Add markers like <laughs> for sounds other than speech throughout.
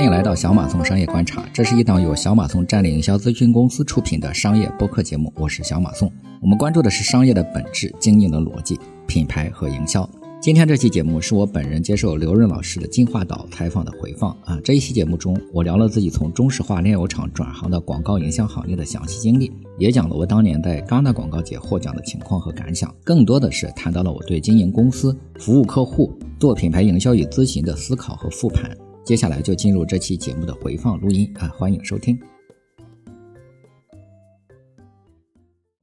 欢迎来到小马送商业观察，这是一档由小马送战略营销咨询公司出品的商业播客节目。我是小马送，我们关注的是商业的本质、经营的逻辑、品牌和营销。今天这期节目是我本人接受刘润老师的金话岛采访的回放啊。这一期节目中，我聊了自己从中石化炼油厂转行到广告营销行业的详细经历，也讲了我当年在戛纳广告节获奖的情况和感想，更多的是谈到了我对经营公司、服务客户、做品牌营销与咨询的思考和复盘。接下来就进入这期节目的回放录音啊，欢迎收听。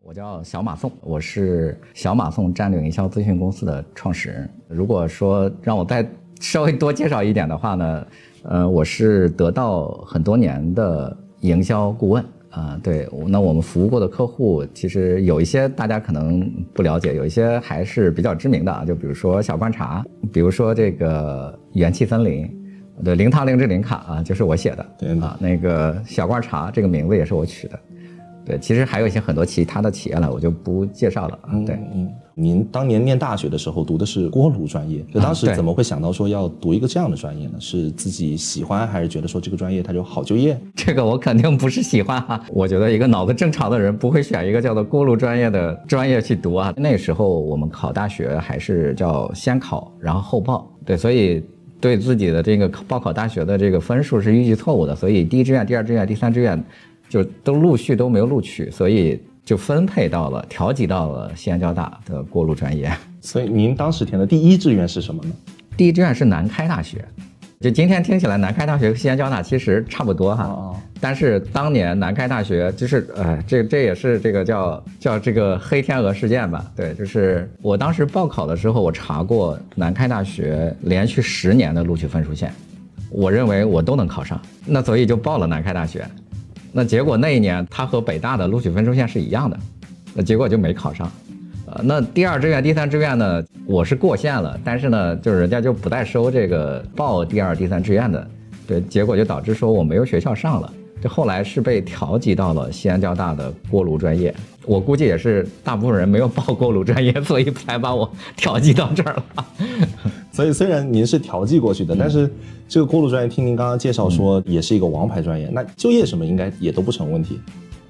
我叫小马宋，我是小马宋战略营销咨询公司的创始人。如果说让我再稍微多介绍一点的话呢，呃，我是得到很多年的营销顾问啊。对，那我们服务过的客户，其实有一些大家可能不了解，有一些还是比较知名的啊。就比如说小观察，比如说这个元气森林。对，零糖零脂零卡啊，就是我写的。对啊，那个小罐茶这个名字也是我取的。对，其实还有一些很多其他的企业呢，我就不介绍了啊。对，嗯，您当年念大学的时候读的是锅炉专业，就当时怎么会想到说要读一个这样的专业呢？是自己喜欢，还是觉得说这个专业它就好就业？<laughs> 这个我肯定不是喜欢哈。我觉得一个脑子正常的人不会选一个叫做锅炉专业的专业去读啊。那时候我们考大学还是叫先考然后后报，对，所以。对自己的这个报考大学的这个分数是预计错误的，所以第一志愿、第二志愿、第三志愿就都陆续都没有录取，所以就分配到了调剂到了西安交大的过路专业。所以您当时填的第一志愿是什么呢？第一志愿是南开大学。就今天听起来，南开大学和西安交大其实差不多哈，但是当年南开大学就是，呃，这这也是这个叫叫这个黑天鹅事件吧？对，就是我当时报考的时候，我查过南开大学连续十年的录取分数线，我认为我都能考上，那所以就报了南开大学，那结果那一年它和北大的录取分数线是一样的，那结果就没考上。那第二志愿、第三志愿呢？我是过线了，但是呢，就是人家就不再收这个报第二、第三志愿的，对，结果就导致说我没有学校上了。这后来是被调剂到了西安交大的锅炉专业，我估计也是大部分人没有报锅炉专业，所以才把我调剂到这儿了。所以虽然您是调剂过去的，但是这个锅炉专业听您刚刚介绍说也是一个王牌专业，那就业什么应该也都不成问题。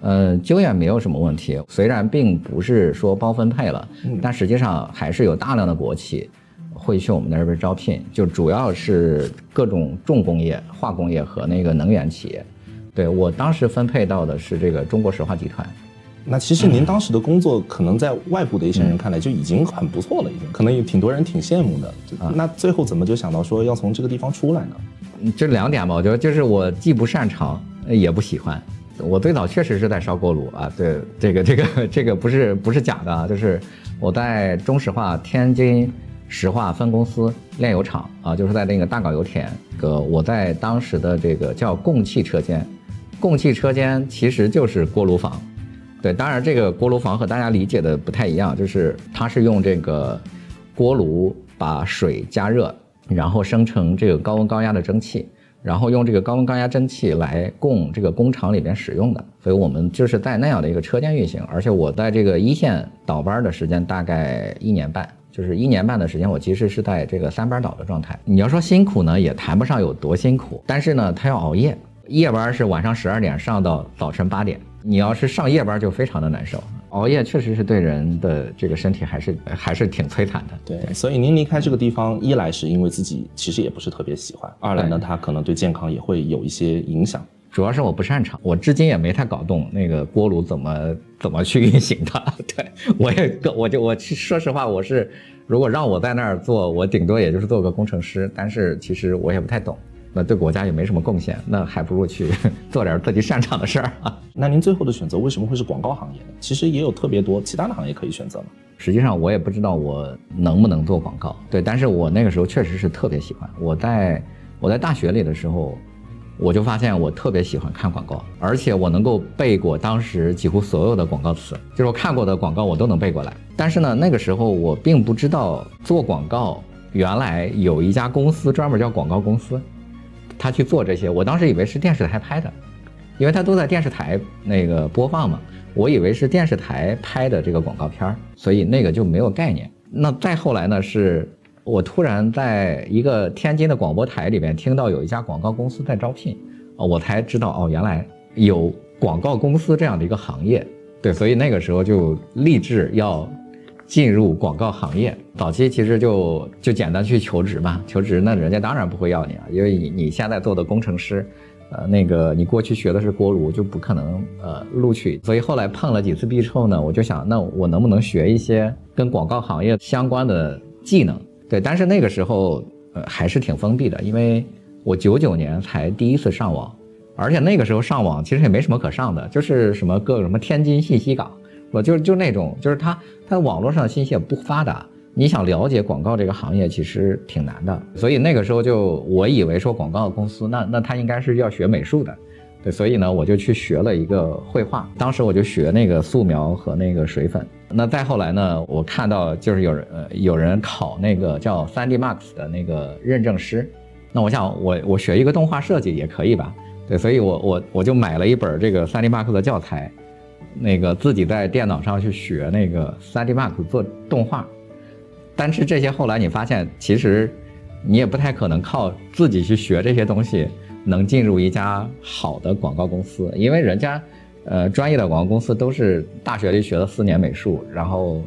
呃，就业没有什么问题，虽然并不是说包分配了，但实际上还是有大量的国企会去我们那边招聘，就主要是各种重工业、化工业和那个能源企业。对我当时分配到的是这个中国石化集团。那其实您当时的工作，可能在外部的一些人看来就已经很不错了，已经可能有挺多人挺羡慕的。那最后怎么就想到说要从这个地方出来呢？就两点吧，我觉得就是我既不擅长，也不喜欢。我最早确实是在烧锅炉啊，对，这个这个这个不是不是假的啊，就是我在中石化天津石化分公司炼油厂啊，就是在那个大港油田，个我在当时的这个叫供气车间，供气车间其实就是锅炉房，对，当然这个锅炉房和大家理解的不太一样，就是它是用这个锅炉把水加热，然后生成这个高温高压的蒸汽。然后用这个高温高压蒸汽来供这个工厂里边使用的，所以我们就是在那样的一个车间运行。而且我在这个一线倒班的时间大概一年半，就是一年半的时间，我其实是在这个三班倒的状态。你要说辛苦呢，也谈不上有多辛苦，但是呢，他要熬夜，夜班是晚上十二点上到早晨八点，你要是上夜班就非常的难受。熬夜确实是对人的这个身体还是还是挺摧残的。对，所以您离开这个地方，一来是因为自己其实也不是特别喜欢，二来呢，它可能对健康也会有一些影响。主要是我不擅长，我至今也没太搞懂那个锅炉怎么怎么去运行的。<laughs> 对 <laughs> 我也我就我说实话，我是如果让我在那儿做，我顶多也就是做个工程师，但是其实我也不太懂。那对国家也没什么贡献，那还不如去 <laughs> 做点自己擅长的事儿啊。<laughs> 那您最后的选择为什么会是广告行业呢？其实也有特别多其他的行业可以选择嘛。实际上我也不知道我能不能做广告，对，但是我那个时候确实是特别喜欢。我在我在大学里的时候，我就发现我特别喜欢看广告，而且我能够背过当时几乎所有的广告词，就是我看过的广告我都能背过来。但是呢，那个时候我并不知道做广告原来有一家公司专门叫广告公司。他去做这些，我当时以为是电视台拍的，因为他都在电视台那个播放嘛，我以为是电视台拍的这个广告片儿，所以那个就没有概念。那再后来呢，是我突然在一个天津的广播台里面听到有一家广告公司在招聘，哦，我才知道哦，原来有广告公司这样的一个行业。对，所以那个时候就立志要进入广告行业。早期其实就就简单去求职嘛，求职那人家当然不会要你啊，因为你你现在做的工程师。呃，那个你过去学的是锅炉，就不可能呃录取。所以后来碰了几次壁之后呢，我就想，那我能不能学一些跟广告行业相关的技能？对，但是那个时候呃还是挺封闭的，因为我九九年才第一次上网，而且那个时候上网其实也没什么可上的，就是什么各什么天津信息港，我就就那种，就是它它网络上信息也不发达。你想了解广告这个行业，其实挺难的，所以那个时候就我以为说广告公司，那那他应该是要学美术的，对，所以呢我就去学了一个绘画，当时我就学那个素描和那个水粉。那再后来呢，我看到就是有人呃有人考那个叫 3D Max 的那个认证师，那我想我我学一个动画设计也可以吧？对，所以我我我就买了一本这个三 D Max 的教材，那个自己在电脑上去学那个 3D Max 做动画。但是这些后来你发现，其实你也不太可能靠自己去学这些东西，能进入一家好的广告公司，因为人家，呃，专业的广告公司都是大学里学了四年美术，然后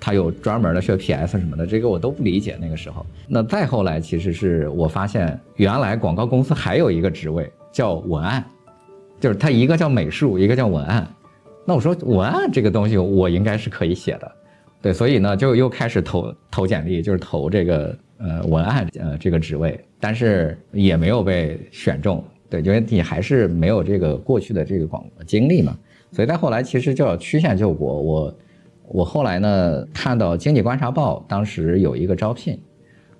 他有专门的学 PS 什么的，这个我都不理解。那个时候，那再后来，其实是我发现，原来广告公司还有一个职位叫文案，就是他一个叫美术，一个叫文案。那我说文案这个东西，我应该是可以写的。对，所以呢，就又开始投投简历，就是投这个呃文案呃这个职位，但是也没有被选中。对，因为你还是没有这个过去的这个广经历嘛。所以再后来，其实叫曲线救国。我我后来呢，看到《经济观察报》当时有一个招聘，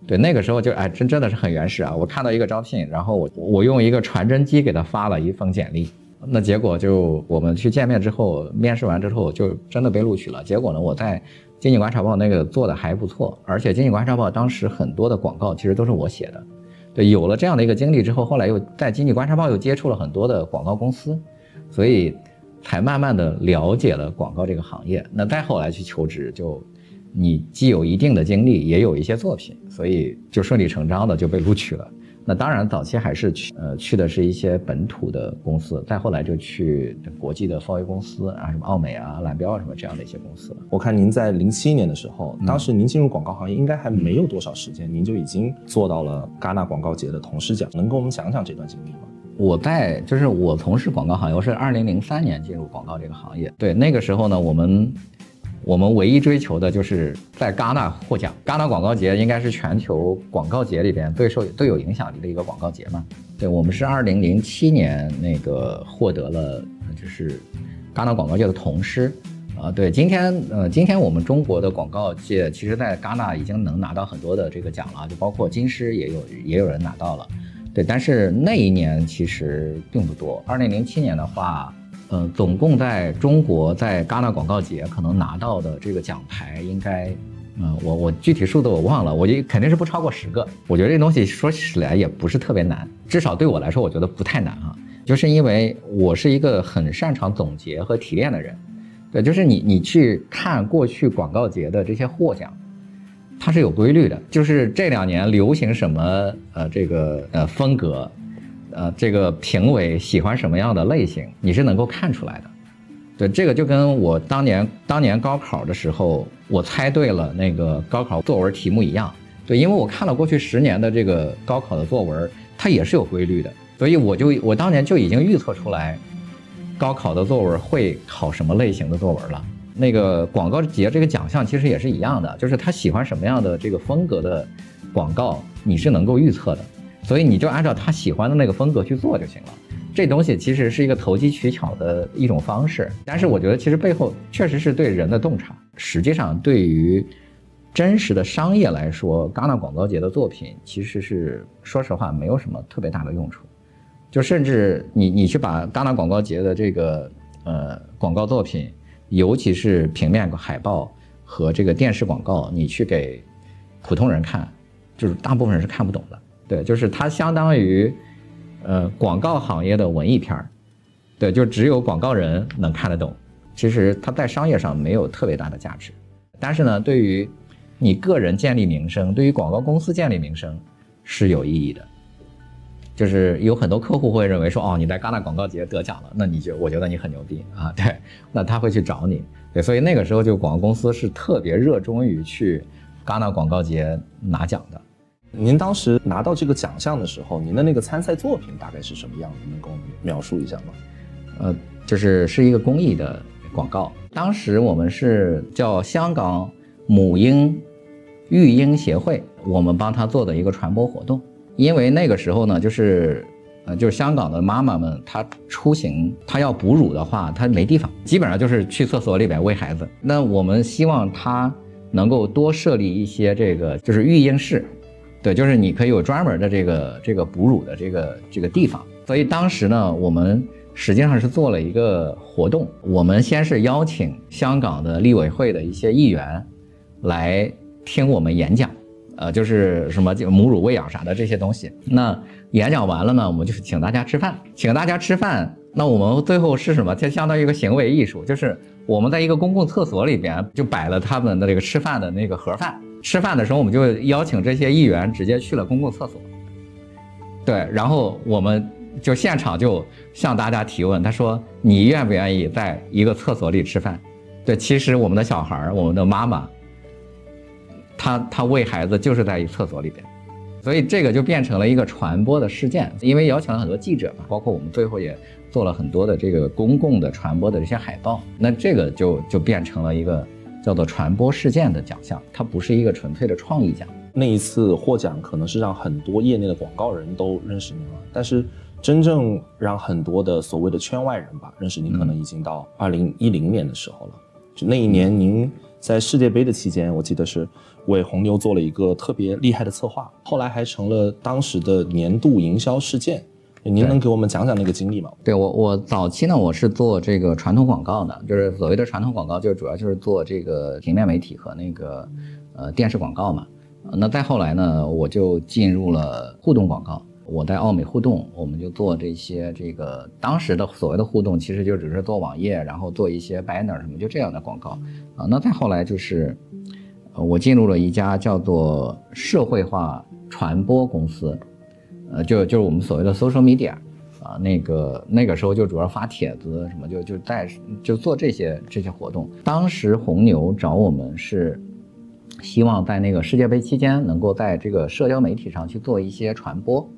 对，那个时候就哎真真的是很原始啊。我看到一个招聘，然后我我用一个传真机给他发了一封简历。那结果就我们去见面之后，面试完之后就真的被录取了。结果呢，我在。经济观察报那个做的还不错，而且经济观察报当时很多的广告其实都是我写的。对，有了这样的一个经历之后，后来又在经济观察报又接触了很多的广告公司，所以才慢慢的了解了广告这个行业。那再后来去求职，就你既有一定的经历，也有一些作品，所以就顺理成章的就被录取了。那当然，早期还是去呃去的是一些本土的公司，再后来就去国际的 4A 公司啊，什么奥美啊、蓝标啊什么这样的一些公司了。我看您在零七年的时候，当时您进入广告行业应该还没有多少时间，您就已经做到了戛纳广告节的同事奖，能跟我们讲讲这段经历吗？我在就是我从事广告行业，我是二零零三年进入广告这个行业，对那个时候呢，我们。我们唯一追求的就是在戛纳获奖。戛纳广告节应该是全球广告节里边最受最有影响力的一个广告节嘛？对，我们是二零零七年那个获得了就是戛纳广告界的铜狮。啊，对，今天呃，今天我们中国的广告界其实，在戛纳已经能拿到很多的这个奖了，就包括金狮也有也有人拿到了。对，但是那一年其实并不多。二零零七年的话。嗯，总共在中国在戛纳广告节可能拿到的这个奖牌，应该，嗯，我我具体数字我忘了，我就肯定是不超过十个。我觉得这东西说起来也不是特别难，至少对我来说，我觉得不太难啊。就是因为我是一个很擅长总结和提炼的人，对，就是你你去看过去广告节的这些获奖，它是有规律的，就是这两年流行什么呃这个呃风格。呃，这个评委喜欢什么样的类型，你是能够看出来的。对，这个就跟我当年当年高考的时候，我猜对了那个高考作文题目一样。对，因为我看了过去十年的这个高考的作文，它也是有规律的，所以我就我当年就已经预测出来，高考的作文会考什么类型的作文了。那个广告节这个奖项其实也是一样的，就是他喜欢什么样的这个风格的广告，你是能够预测的。所以你就按照他喜欢的那个风格去做就行了。这东西其实是一个投机取巧的一种方式，但是我觉得其实背后确实是对人的洞察。实际上，对于真实的商业来说，戛纳广告节的作品其实是说实话没有什么特别大的用处。就甚至你你去把戛纳广告节的这个呃广告作品，尤其是平面海报和这个电视广告，你去给普通人看，就是大部分人是看不懂的。对，就是它相当于，呃，广告行业的文艺片儿，对，就只有广告人能看得懂。其实它在商业上没有特别大的价值，但是呢，对于你个人建立名声，对于广告公司建立名声是有意义的。就是有很多客户会认为说，哦，你在戛纳广告节得奖了，那你就我觉得你很牛逼啊，对，那他会去找你，对，所以那个时候就广告公司是特别热衷于去戛纳广告节拿奖的。您当时拿到这个奖项的时候，您的那个参赛作品大概是什么样子？能跟我们描述一下吗？呃，就是是一个公益的广告，当时我们是叫香港母婴育婴协会，我们帮他做的一个传播活动。因为那个时候呢，就是，呃，就是香港的妈妈们，她出行，她要哺乳的话，她没地方，基本上就是去厕所里边喂孩子。那我们希望她能够多设立一些这个，就是育婴室，对，就是你可以有专门的这个这个哺乳的这个这个地方。所以当时呢，我们实际上是做了一个活动，我们先是邀请香港的立委会的一些议员来听我们演讲。呃，就是什么就母乳喂养啥的这些东西。那演讲完了呢，我们就是请大家吃饭，请大家吃饭。那我们最后是什么？就相当于一个行为艺术，就是我们在一个公共厕所里边就摆了他们的这个吃饭的那个盒饭。吃饭的时候，我们就邀请这些议员直接去了公共厕所。对，然后我们就现场就向大家提问，他说：“你愿不愿意在一个厕所里吃饭？”对，其实我们的小孩儿，我们的妈妈。他他喂孩子就是在一厕所里边，所以这个就变成了一个传播的事件。因为邀请了很多记者嘛，包括我们最后也做了很多的这个公共的传播的这些海报，那这个就就变成了一个叫做传播事件的奖项，它不是一个纯粹的创意奖。那一次获奖可能是让很多业内的广告人都认识您了，但是真正让很多的所谓的圈外人吧认识您，可能已经到二零一零年的时候了。就那一年您。在世界杯的期间，我记得是为红牛做了一个特别厉害的策划，后来还成了当时的年度营销事件。您能给我们讲讲那个经历吗？对我，我早期呢，我是做这个传统广告的，就是所谓的传统广告，就是主要就是做这个平面媒体和那个呃电视广告嘛。那再后来呢，我就进入了互动广告。我在奥美互动，我们就做这些这个当时的所谓的互动，其实就只是做网页，然后做一些 banner 什么，就这样的广告啊。那再后来就是，我进入了一家叫做社会化传播公司，呃，就就是我们所谓的 social media 啊，那个那个时候就主要发帖子什么，就就在就做这些这些活动。当时红牛找我们是。希望在那个世界杯期间，能够在这个社交媒体上去做一些传播，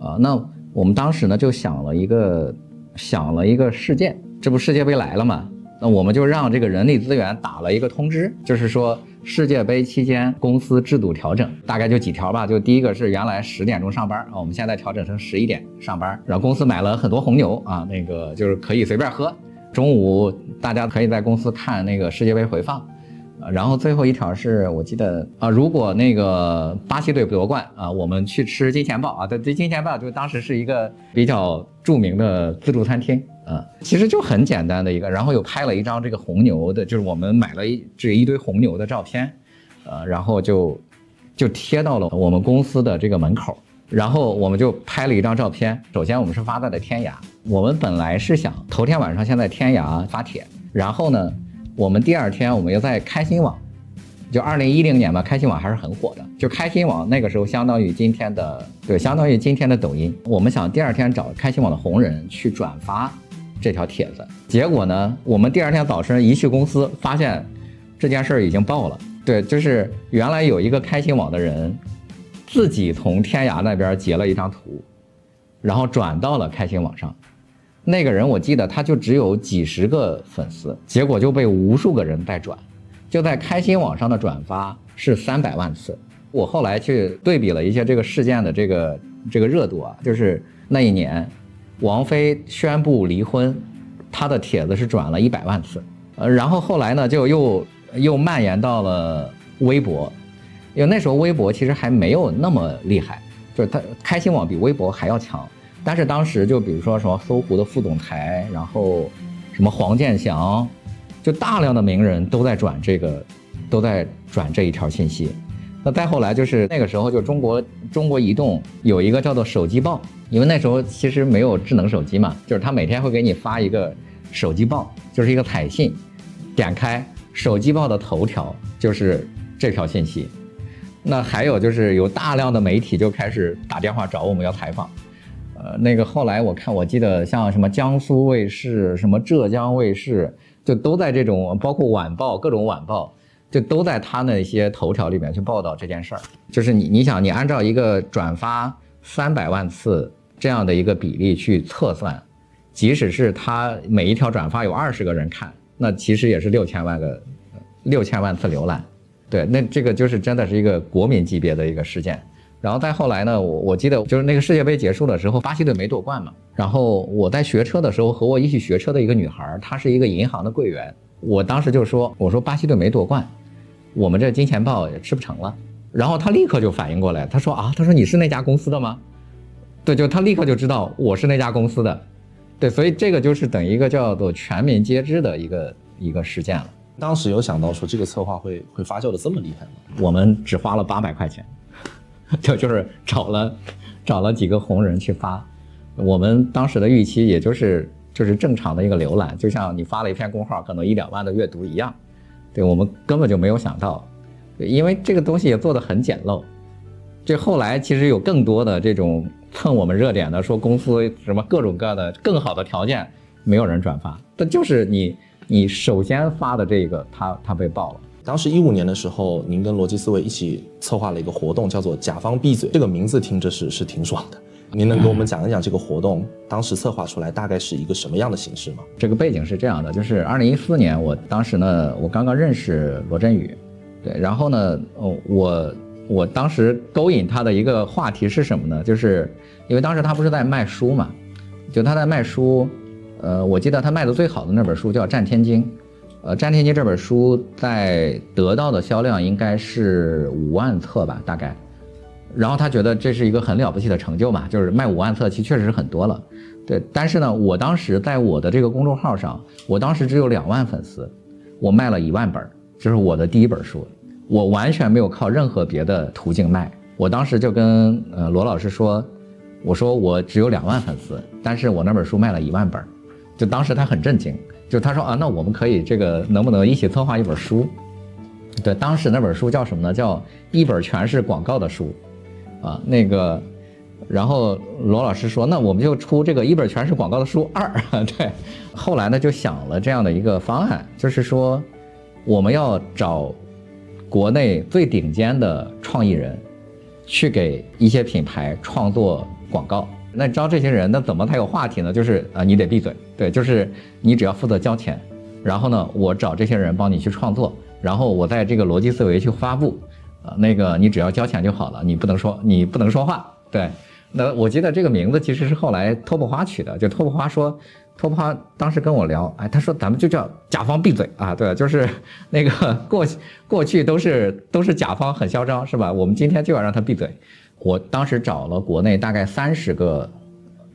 啊，那我们当时呢就想了一个想了一个事件，这不世界杯来了嘛？那我们就让这个人力资源打了一个通知，就是说世界杯期间公司制度调整，大概就几条吧。就第一个是原来十点钟上班啊，我们现在调整成十一点上班，然后公司买了很多红牛啊，那个就是可以随便喝，中午大家可以在公司看那个世界杯回放。然后最后一条是我记得啊，如果那个巴西队夺冠啊，我们去吃金钱豹啊，对，金钱豹就当时是一个比较著名的自助餐厅啊，其实就很简单的一个，然后又拍了一张这个红牛的，就是我们买了一这一堆红牛的照片，呃，然后就就贴到了我们公司的这个门口，然后我们就拍了一张照片，首先我们是发在了天涯，我们本来是想头天晚上先在天涯发帖，然后呢。我们第二天，我们又在开心网，就二零一零年吧，开心网还是很火的。就开心网那个时候，相当于今天的，对，相当于今天的抖音。我们想第二天找开心网的红人去转发这条帖子，结果呢，我们第二天早晨一去公司，发现这件事儿已经爆了。对，就是原来有一个开心网的人，自己从天涯那边截了一张图，然后转到了开心网上。那个人我记得他就只有几十个粉丝，结果就被无数个人在转，就在开心网上的转发是三百万次。我后来去对比了一下这个事件的这个这个热度啊，就是那一年，王菲宣布离婚，她的帖子是转了一百万次，呃，然后后来呢就又又蔓延到了微博，因为那时候微博其实还没有那么厉害，就是它开心网比微博还要强。但是当时就比如说什么搜狐的副总裁，然后什么黄健翔，就大量的名人都在转这个，都在转这一条信息。那再后来就是那个时候，就中国中国移动有一个叫做手机报，因为那时候其实没有智能手机嘛，就是他每天会给你发一个手机报，就是一个彩信，点开手机报的头条就是这条信息。那还有就是有大量的媒体就开始打电话找我们要采访。呃，那个后来我看，我记得像什么江苏卫视、什么浙江卫视，就都在这种，包括晚报各种晚报，就都在他那些头条里面去报道这件事儿。就是你你想，你按照一个转发三百万次这样的一个比例去测算，即使是他每一条转发有二十个人看，那其实也是六千万个六千万次浏览。对，那这个就是真的是一个国民级别的一个事件。然后再后来呢，我我记得就是那个世界杯结束的时候，巴西队没夺冠嘛。然后我在学车的时候，和我一起学车的一个女孩，她是一个银行的柜员。我当时就说：“我说巴西队没夺冠，我们这金钱豹也吃不成了。”然后他立刻就反应过来，他说：“啊，他说你是那家公司的吗？”对，就他立刻就知道我是那家公司的。对，所以这个就是等于一个叫做全民皆知的一个一个事件了。当时有想到说这个策划会会发酵的这么厉害吗？我们只花了八百块钱。<laughs> 就就是找了，找了几个红人去发，我们当时的预期也就是就是正常的一个浏览，就像你发了一篇公号，可能一两万的阅读一样，对我们根本就没有想到，因为这个东西也做的很简陋，这后来其实有更多的这种蹭我们热点的，说公司什么各种各样的更好的条件，没有人转发，但就是你你首先发的这个，他他被爆了。当时一五年的时候，您跟逻辑思维一起策划了一个活动，叫做“甲方闭嘴”。这个名字听着是是挺爽的。您能给我们讲一讲这个活动当时策划出来大概是一个什么样的形式吗？这个背景是这样的，就是二零一四年，我当时呢，我刚刚认识罗振宇，对，然后呢，哦，我我当时勾引他的一个话题是什么呢？就是因为当时他不是在卖书嘛，就他在卖书，呃，我记得他卖的最好的那本书叫《战天津》。呃，《战天津》这本书在得到的销量应该是五万册吧，大概。然后他觉得这是一个很了不起的成就嘛，就是卖五万册，其实确实是很多了。对，但是呢，我当时在我的这个公众号上，我当时只有两万粉丝，我卖了一万本，就是我的第一本书，我完全没有靠任何别的途径卖。我当时就跟呃罗老师说，我说我只有两万粉丝，但是我那本书卖了一万本，就当时他很震惊。就他说啊，那我们可以这个能不能一起策划一本书？对，当时那本书叫什么呢？叫一本全是广告的书，啊，那个，然后罗老师说，那我们就出这个一本全是广告的书二。<laughs> 对，后来呢就想了这样的一个方案，就是说我们要找国内最顶尖的创意人，去给一些品牌创作广告。那招这些人，那怎么才有话题呢？就是啊，你得闭嘴，对，就是你只要负责交钱，然后呢，我找这些人帮你去创作，然后我在这个逻辑思维去发布，那个你只要交钱就好了，你不能说你不能说话，对。那我记得这个名字其实是后来托布花取的，就托布花说，托布花当时跟我聊，哎，他说咱们就叫甲方闭嘴啊，对，就是那个 <laughs> 过过去都是都是甲方很嚣张是吧？我们今天就要让他闭嘴。我当时找了国内大概三十个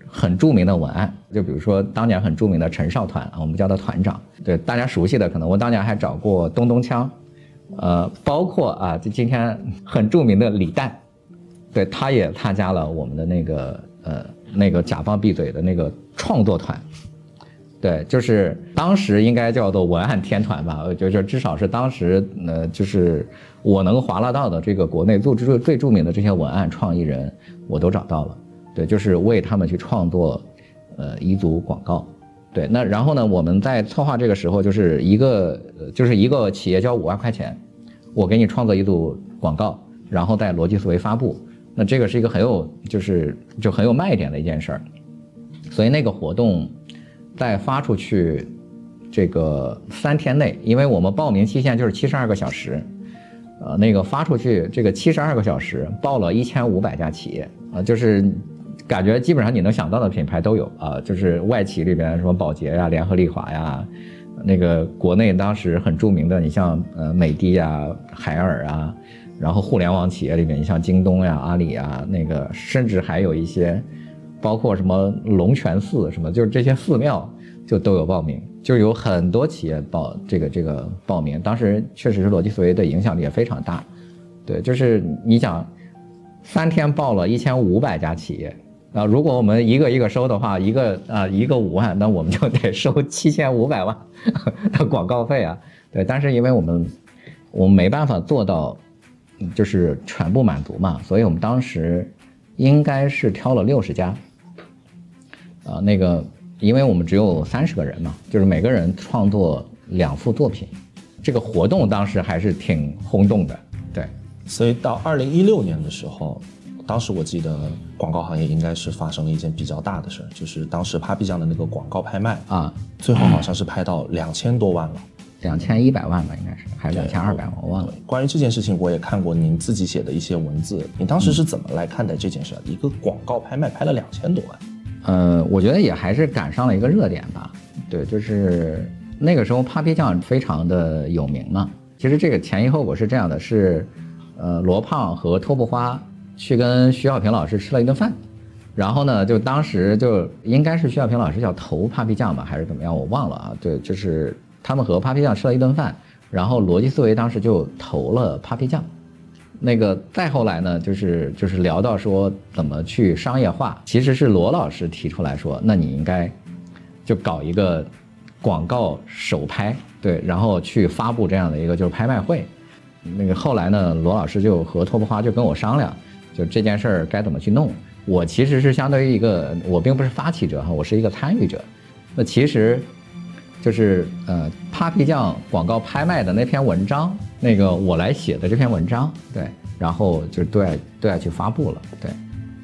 很著名的文案，就比如说当年很著名的陈少团啊，我们叫他团长，对大家熟悉的，可能我当年还找过东东锵，呃，包括啊，就今天很著名的李诞，对，他也参加了我们的那个呃那个甲方闭嘴的那个创作团。对，就是当时应该叫做文案天团吧，就是至少是当时，呃，就是我能划拉到的这个国内最最最著名的这些文案创意人，我都找到了。对，就是为他们去创作，呃，彝族广告。对，那然后呢，我们在策划这个时候，就是一个就是一个企业交五万块钱，我给你创作一组广告，然后在逻辑思维发布。那这个是一个很有就是就很有卖点的一件事儿，所以那个活动。在发出去这个三天内，因为我们报名期限就是七十二个小时，呃，那个发出去这个七十二个小时报了一千五百家企业啊，就是感觉基本上你能想到的品牌都有啊，就是外企里边什么宝洁呀、联合利华呀，那个国内当时很著名的，你像呃美的啊、海尔啊，然后互联网企业里面，你像京东呀、阿里呀，那个甚至还有一些。包括什么龙泉寺什么，就是这些寺庙就都有报名，就有很多企业报这个这个报名。当时确实是逻辑思维的影响力也非常大，对，就是你想，三天报了一千五百家企业啊，如果我们一个一个收的话，一个啊一个五万，那我们就得收 <laughs> 七千五百万 <laughs> 的广告费啊。对，但是因为我们我们没办法做到，就是全部满足嘛，所以我们当时应该是挑了六十家，啊，那个，因为我们只有三十个人嘛，就是每个人创作两幅作品，这个活动当时还是挺轰动的，对。所以到二零一六年的时候，当时我记得广告行业应该是发生了一件比较大的事儿，就是当时 Papi 酱的那个广告拍卖啊，最后好像是拍到两千多万了。两千一百万吧，应该是还是两千二百万，我忘了。关于这件事情，我也看过您自己写的一些文字。你当时是怎么来看待这件事？一个广告拍卖拍了两千多万，呃，我觉得也还是赶上了一个热点吧。对，就是那个时候 Papi 酱非常的有名嘛。其实这个前因后果是这样的，是呃罗胖和托布花去跟徐小平老师吃了一顿饭，然后呢，就当时就应该是徐小平老师要投 Papi 酱吧，还是怎么样，我忘了啊。对，就是。他们和 Papi 酱吃了一顿饭，然后逻辑思维当时就投了 Papi 酱。那个再后来呢，就是就是聊到说怎么去商业化，其实是罗老师提出来说，那你应该就搞一个广告首拍，对，然后去发布这样的一个就是拍卖会。那个后来呢，罗老师就和托布花就跟我商量，就这件事儿该怎么去弄。我其实是相当于一个，我并不是发起者哈，我是一个参与者。那其实。就是呃，Papi 酱广告拍卖的那篇文章，那个我来写的这篇文章，对，然后就对外对外去发布了，对。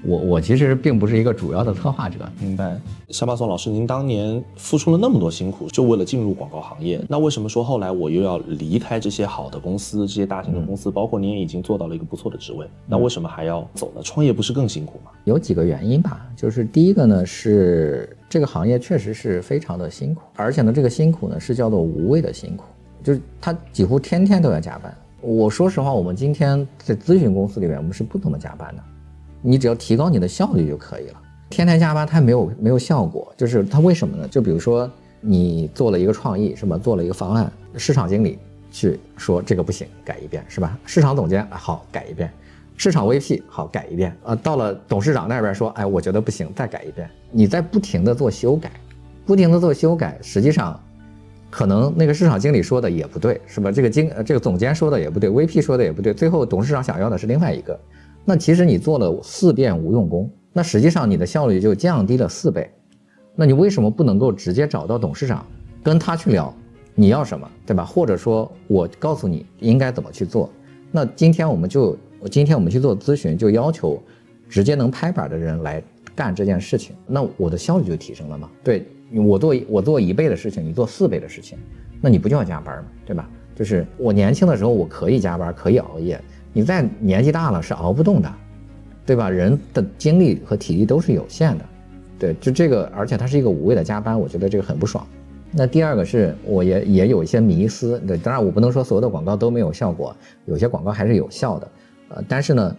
我我其实并不是一个主要的策划者，明白。小马松老师，您当年付出了那么多辛苦，就为了进入广告行业，那为什么说后来我又要离开这些好的公司，这些大型的公司，包括您也已经做到了一个不错的职位，那为什么还要走呢？创业不是更辛苦吗？有几个原因吧，就是第一个呢是这个行业确实是非常的辛苦，而且呢这个辛苦呢是叫做无谓的辛苦，就是他几乎天天都要加班。我说实话，我们今天在咨询公司里面，我们是不怎么加班的。你只要提高你的效率就可以了。天天加班，它没有没有效果。就是它为什么呢？就比如说你做了一个创意，是吧？做了一个方案，市场经理去说这个不行，改一遍，是吧？市场总监好改一遍，市场 VP 好改一遍。呃，到了董事长那边说，哎，我觉得不行，再改一遍。你在不停的做修改，不停的做修改，实际上可能那个市场经理说的也不对，是吧？这个经这个总监说的也不对，VP 说的也不对，最后董事长想要的是另外一个。那其实你做了四遍无用功，那实际上你的效率就降低了四倍。那你为什么不能够直接找到董事长，跟他去聊你要什么，对吧？或者说我告诉你应该怎么去做？那今天我们就，今天我们去做咨询，就要求直接能拍板的人来干这件事情，那我的效率就提升了嘛？对我做我做一倍的事情，你做四倍的事情，那你不就要加班吗？对吧？就是我年轻的时候我可以加班，可以熬夜。你在年纪大了是熬不动的，对吧？人的精力和体力都是有限的，对，就这个，而且它是一个无谓的加班，我觉得这个很不爽。那第二个是，我也也有一些迷思，对，当然我不能说所有的广告都没有效果，有些广告还是有效的，呃，但是呢，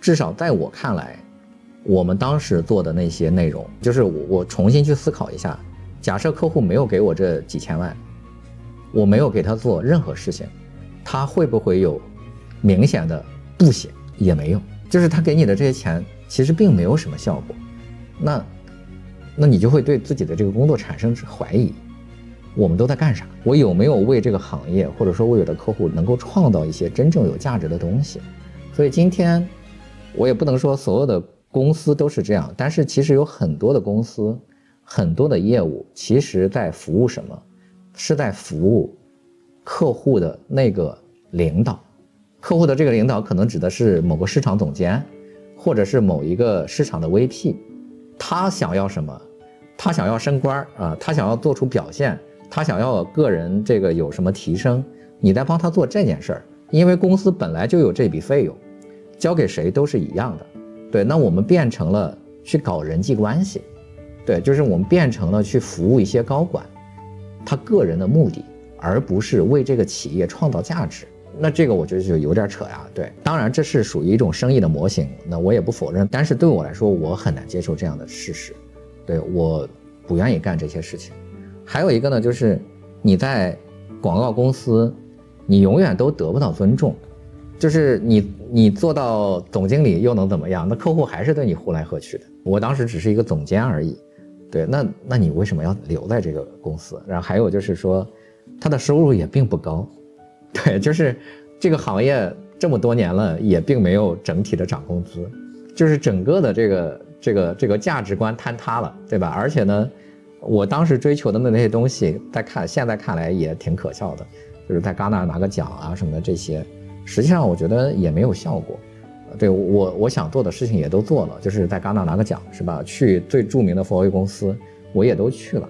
至少在我看来，我们当时做的那些内容，就是我我重新去思考一下，假设客户没有给我这几千万，我没有给他做任何事情，他会不会有？明显的不写也没用，就是他给你的这些钱其实并没有什么效果，那，那你就会对自己的这个工作产生怀疑，我们都在干啥？我有没有为这个行业或者说为我的客户能够创造一些真正有价值的东西？所以今天，我也不能说所有的公司都是这样，但是其实有很多的公司，很多的业务，其实在服务什么？是在服务客户的那个领导。客户的这个领导可能指的是某个市场总监，或者是某一个市场的 VP，他想要什么？他想要升官啊，他想要做出表现，他想要个人这个有什么提升？你在帮他做这件事儿，因为公司本来就有这笔费用，交给谁都是一样的。对，那我们变成了去搞人际关系，对，就是我们变成了去服务一些高管，他个人的目的，而不是为这个企业创造价值。那这个我觉得就有点扯呀，对，当然这是属于一种生意的模型，那我也不否认，但是对我来说，我很难接受这样的事实，对，我不愿意干这些事情。还有一个呢，就是你在广告公司，你永远都得不到尊重，就是你你做到总经理又能怎么样？那客户还是对你呼来喝去的。我当时只是一个总监而已，对，那那你为什么要留在这个公司？然后还有就是说，他的收入也并不高。<laughs> 对，就是这个行业这么多年了，也并没有整体的涨工资，就是整个的这个这个这个价值观坍塌了，对吧？而且呢，我当时追求的那些东西，在看现在看来也挺可笑的，就是在戛纳拿个奖啊什么的这些，实际上我觉得也没有效果。对我我想做的事情也都做了，就是在戛纳拿个奖是吧？去最著名的佛威公司，我也都去了。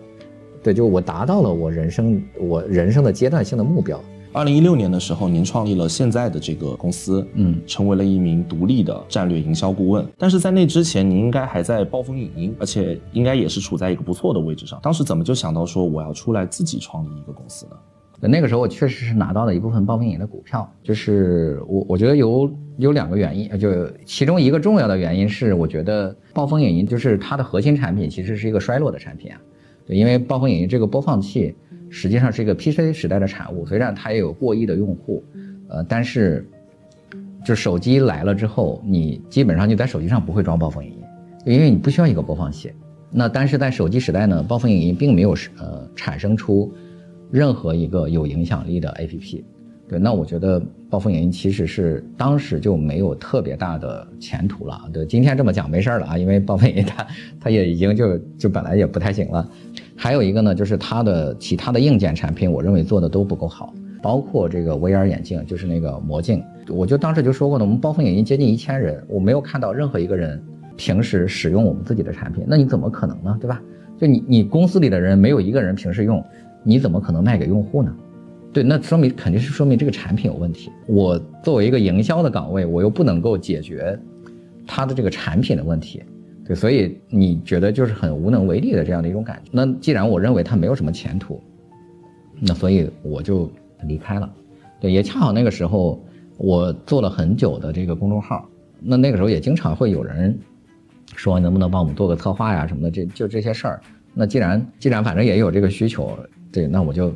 对，就我达到了我人生我人生的阶段性的目标。二零一六年的时候，您创立了现在的这个公司，嗯，成为了一名独立的战略营销顾问。但是在那之前，您应该还在暴风影音，而且应该也是处在一个不错的位置上。当时怎么就想到说我要出来自己创立一个公司呢？那个时候我确实是拿到了一部分暴风影音的股票，就是我我觉得有有两个原因，就其中一个重要的原因是，我觉得暴风影音就是它的核心产品其实是一个衰落的产品啊，对，因为暴风影音这个播放器实际上是一个 PC 时代的产物，虽然它也有过亿的用户，呃，但是就手机来了之后，你基本上就在手机上不会装暴风影音，因为你不需要一个播放器。那但是在手机时代呢，暴风影音并没有呃产生出。任何一个有影响力的 APP，对，那我觉得暴风影音其实是当时就没有特别大的前途了。对，今天这么讲没事儿了啊，因为暴风影音它它也已经就就本来也不太行了。还有一个呢，就是它的其他的硬件产品，我认为做的都不够好，包括这个 VR 眼镜，就是那个魔镜，我就当时就说过呢，我们暴风影音接近一千人，我没有看到任何一个人平时使用我们自己的产品，那你怎么可能呢？对吧？就你你公司里的人没有一个人平时用。你怎么可能卖给用户呢？对，那说明肯定是说明这个产品有问题。我作为一个营销的岗位，我又不能够解决他的这个产品的问题，对，所以你觉得就是很无能为力的这样的一种感觉。那既然我认为他没有什么前途，那所以我就离开了。对，也恰好那个时候我做了很久的这个公众号，那那个时候也经常会有人说能不能帮我们做个策划呀什么的，这就这些事儿。那既然既然反正也有这个需求。对，那我就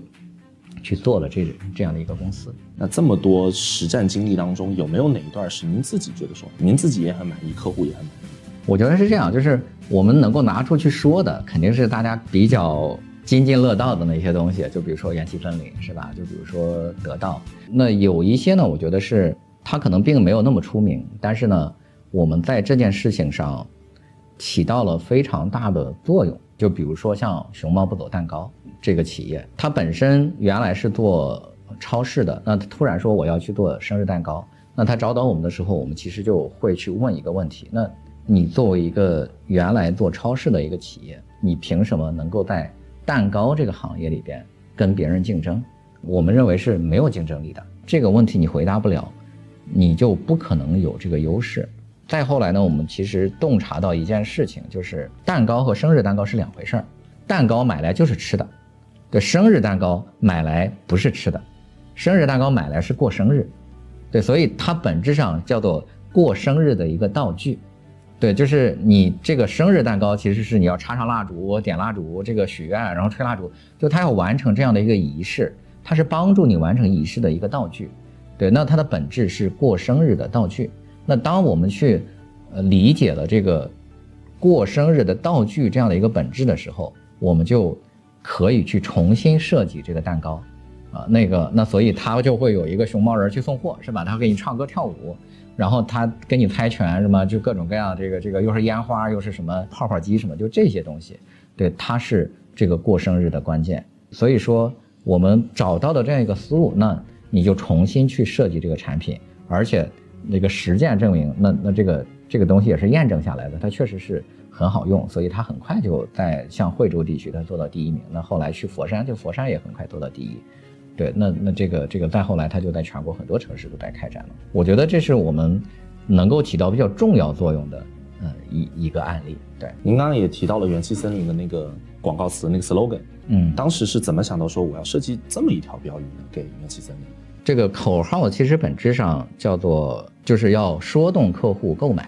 去做了这这样的一个公司。那这么多实战经历当中，有没有哪一段是您自己觉得说您自己也很满意，客户也很满意？我觉得是这样，就是我们能够拿出去说的，肯定是大家比较津津乐道的那些东西。就比如说元气森林，是吧？就比如说得到。那有一些呢，我觉得是它可能并没有那么出名，但是呢，我们在这件事情上起到了非常大的作用。就比如说像熊猫不走蛋糕。这个企业，它本身原来是做超市的，那突然说我要去做生日蛋糕，那他找到我们的时候，我们其实就会去问一个问题：那你作为一个原来做超市的一个企业，你凭什么能够在蛋糕这个行业里边跟别人竞争？我们认为是没有竞争力的。这个问题你回答不了，你就不可能有这个优势。再后来呢，我们其实洞察到一件事情，就是蛋糕和生日蛋糕是两回事儿，蛋糕买来就是吃的。对，生日蛋糕买来不是吃的，生日蛋糕买来是过生日，对，所以它本质上叫做过生日的一个道具，对，就是你这个生日蛋糕其实是你要插上蜡烛、点蜡烛、这个许愿，然后吹蜡烛，就它要完成这样的一个仪式，它是帮助你完成仪式的一个道具，对，那它的本质是过生日的道具。那当我们去呃理解了这个过生日的道具这样的一个本质的时候，我们就。可以去重新设计这个蛋糕，啊，那个那所以他就会有一个熊猫人去送货，是吧？他给你唱歌跳舞，然后他给你猜拳，什么就各种各样这个这个又是烟花又是什么泡泡机什么，就这些东西，对，它是这个过生日的关键。所以说我们找到的这样一个思路，那你就重新去设计这个产品，而且那个实践证明，那那这个这个东西也是验证下来的，它确实是。很好用，所以它很快就在像惠州地区，它做到第一名。那后来去佛山，就佛山也很快做到第一。对，那那这个这个再后来，它就在全国很多城市都在开展了。我觉得这是我们能够起到比较重要作用的，嗯，一一个案例。对，您刚刚也提到了元气森林的那个广告词，那个 slogan，嗯，当时是怎么想到说我要设计这么一条标语呢？给元气森林这个口号其实本质上叫做就是要说动客户购买，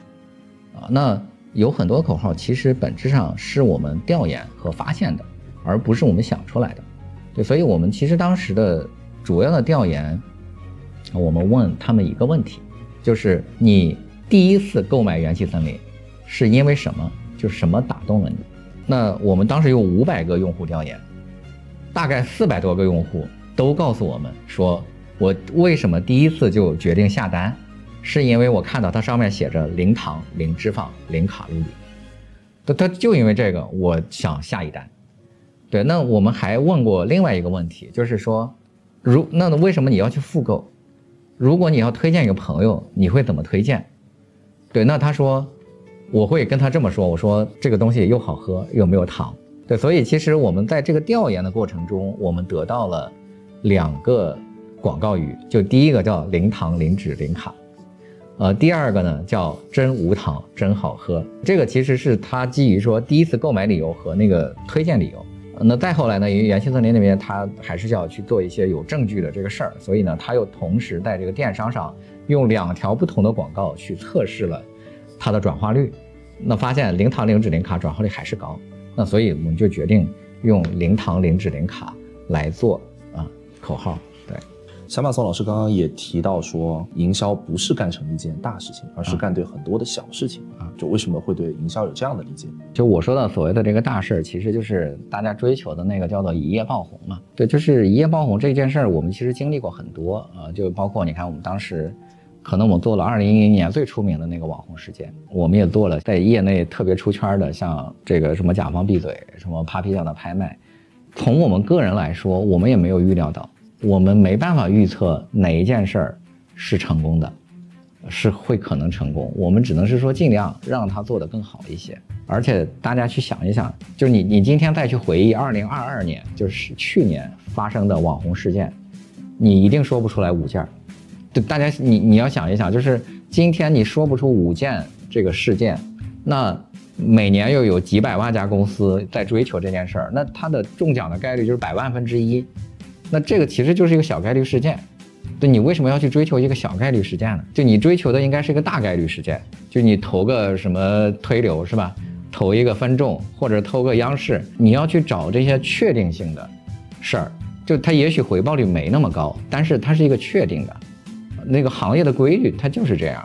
啊，那。有很多口号，其实本质上是我们调研和发现的，而不是我们想出来的。对，所以我们其实当时的主要的调研，我们问他们一个问题，就是你第一次购买元气森林是因为什么？就是什么打动了你？那我们当时有五百个用户调研，大概四百多个用户都告诉我们说，我为什么第一次就决定下单，是因为我看到它上面写着零糖、零脂肪、零卡路里，它它就因为这个，我想下一单。对，那我们还问过另外一个问题，就是说，如那为什么你要去复购？如果你要推荐一个朋友，你会怎么推荐？对，那他说，我会跟他这么说，我说这个东西又好喝又没有糖。对，所以其实我们在这个调研的过程中，我们得到了两个广告语，就第一个叫零糖、零脂、零卡，呃，第二个呢叫真无糖、真好喝。这个其实是他基于说第一次购买理由和那个推荐理由。那再后来呢，因为元气森林那边他还是要去做一些有证据的这个事儿，所以呢，他又同时在这个电商上用两条不同的广告去测试了它的转化率，那发现零糖、零脂、零卡转化率还是高。那所以我们就决定用零糖、零脂、零卡来做啊口号。对，小马宋老师刚刚也提到说，营销不是干成一件大事情，而是干对很多的小事情啊。就为什么会对营销有这样的理解？就我说的所谓的这个大事儿，其实就是大家追求的那个叫做一夜爆红嘛。对，就是一夜爆红这件事儿，我们其实经历过很多啊，就包括你看我们当时。可能我们做了二零一零年最出名的那个网红事件，我们也做了在业内特别出圈的，像这个什么甲方闭嘴，什么 Papi 酱的拍卖。从我们个人来说，我们也没有预料到，我们没办法预测哪一件事儿是成功的，是会可能成功。我们只能是说尽量让它做得更好一些。而且大家去想一想，就是你你今天再去回忆二零二二年，就是去年发生的网红事件，你一定说不出来五件。就大家，你你要想一想，就是今天你说不出五件这个事件，那每年又有几百万家公司在追求这件事儿，那它的中奖的概率就是百万分之一，那这个其实就是一个小概率事件。对你为什么要去追求一个小概率事件呢？就你追求的应该是一个大概率事件，就你投个什么推流是吧？投一个分众或者投个央视，你要去找这些确定性的事儿，就它也许回报率没那么高，但是它是一个确定的。那个行业的规律它就是这样，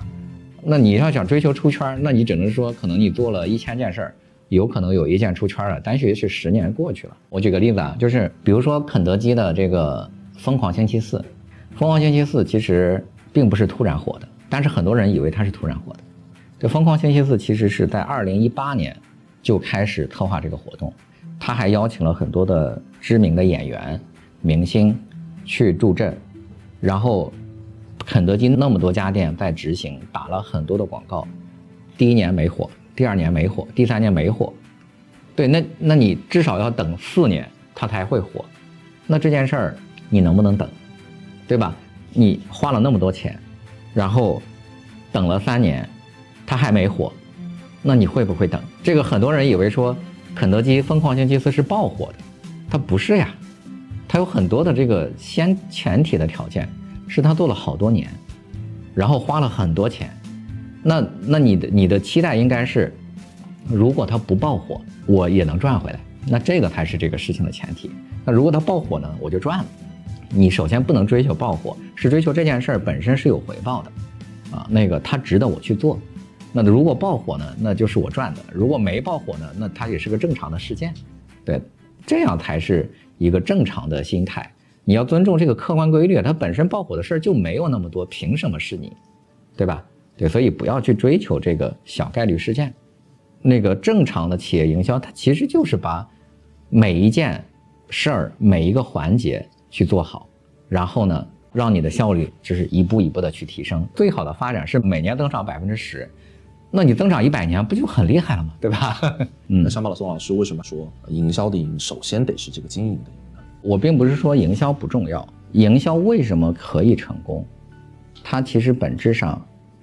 那你要想追求出圈，那你只能说可能你做了一千件事儿，有可能有一件出圈了，但是也许十年过去了。我举个例子啊，就是比如说肯德基的这个疯狂星期四，疯狂星期四其实并不是突然火的，但是很多人以为它是突然火的。这疯狂星期四其实是在二零一八年就开始策划这个活动，他还邀请了很多的知名的演员、明星去助阵，然后。肯德基那么多家店在执行，打了很多的广告，第一年没火，第二年没火，第三年没火，对，那那你至少要等四年它才会火，那这件事儿你能不能等，对吧？你花了那么多钱，然后等了三年，它还没火，那你会不会等？这个很多人以为说肯德基疯狂星期四是爆火的，它不是呀，它有很多的这个先前提的条件。是他做了好多年，然后花了很多钱，那那你的你的期待应该是，如果它不爆火，我也能赚回来，那这个才是这个事情的前提。那如果它爆火呢，我就赚了。你首先不能追求爆火，是追求这件事儿本身是有回报的，啊，那个它值得我去做。那如果爆火呢，那就是我赚的；如果没爆火呢，那它也是个正常的事件，对，这样才是一个正常的心态。你要尊重这个客观规律，它本身爆火的事儿就没有那么多，凭什么是你，对吧？对，所以不要去追求这个小概率事件。那个正常的企业营销，它其实就是把每一件事儿、每一个环节去做好，然后呢，让你的效率就是一步一步的去提升。最好的发展是每年增长百分之十，那你增长一百年不就很厉害了吗？对吧？<laughs> 嗯，那上马老宋老师为什么说营销的营首先得是这个经营的？我并不是说营销不重要，营销为什么可以成功？它其实本质上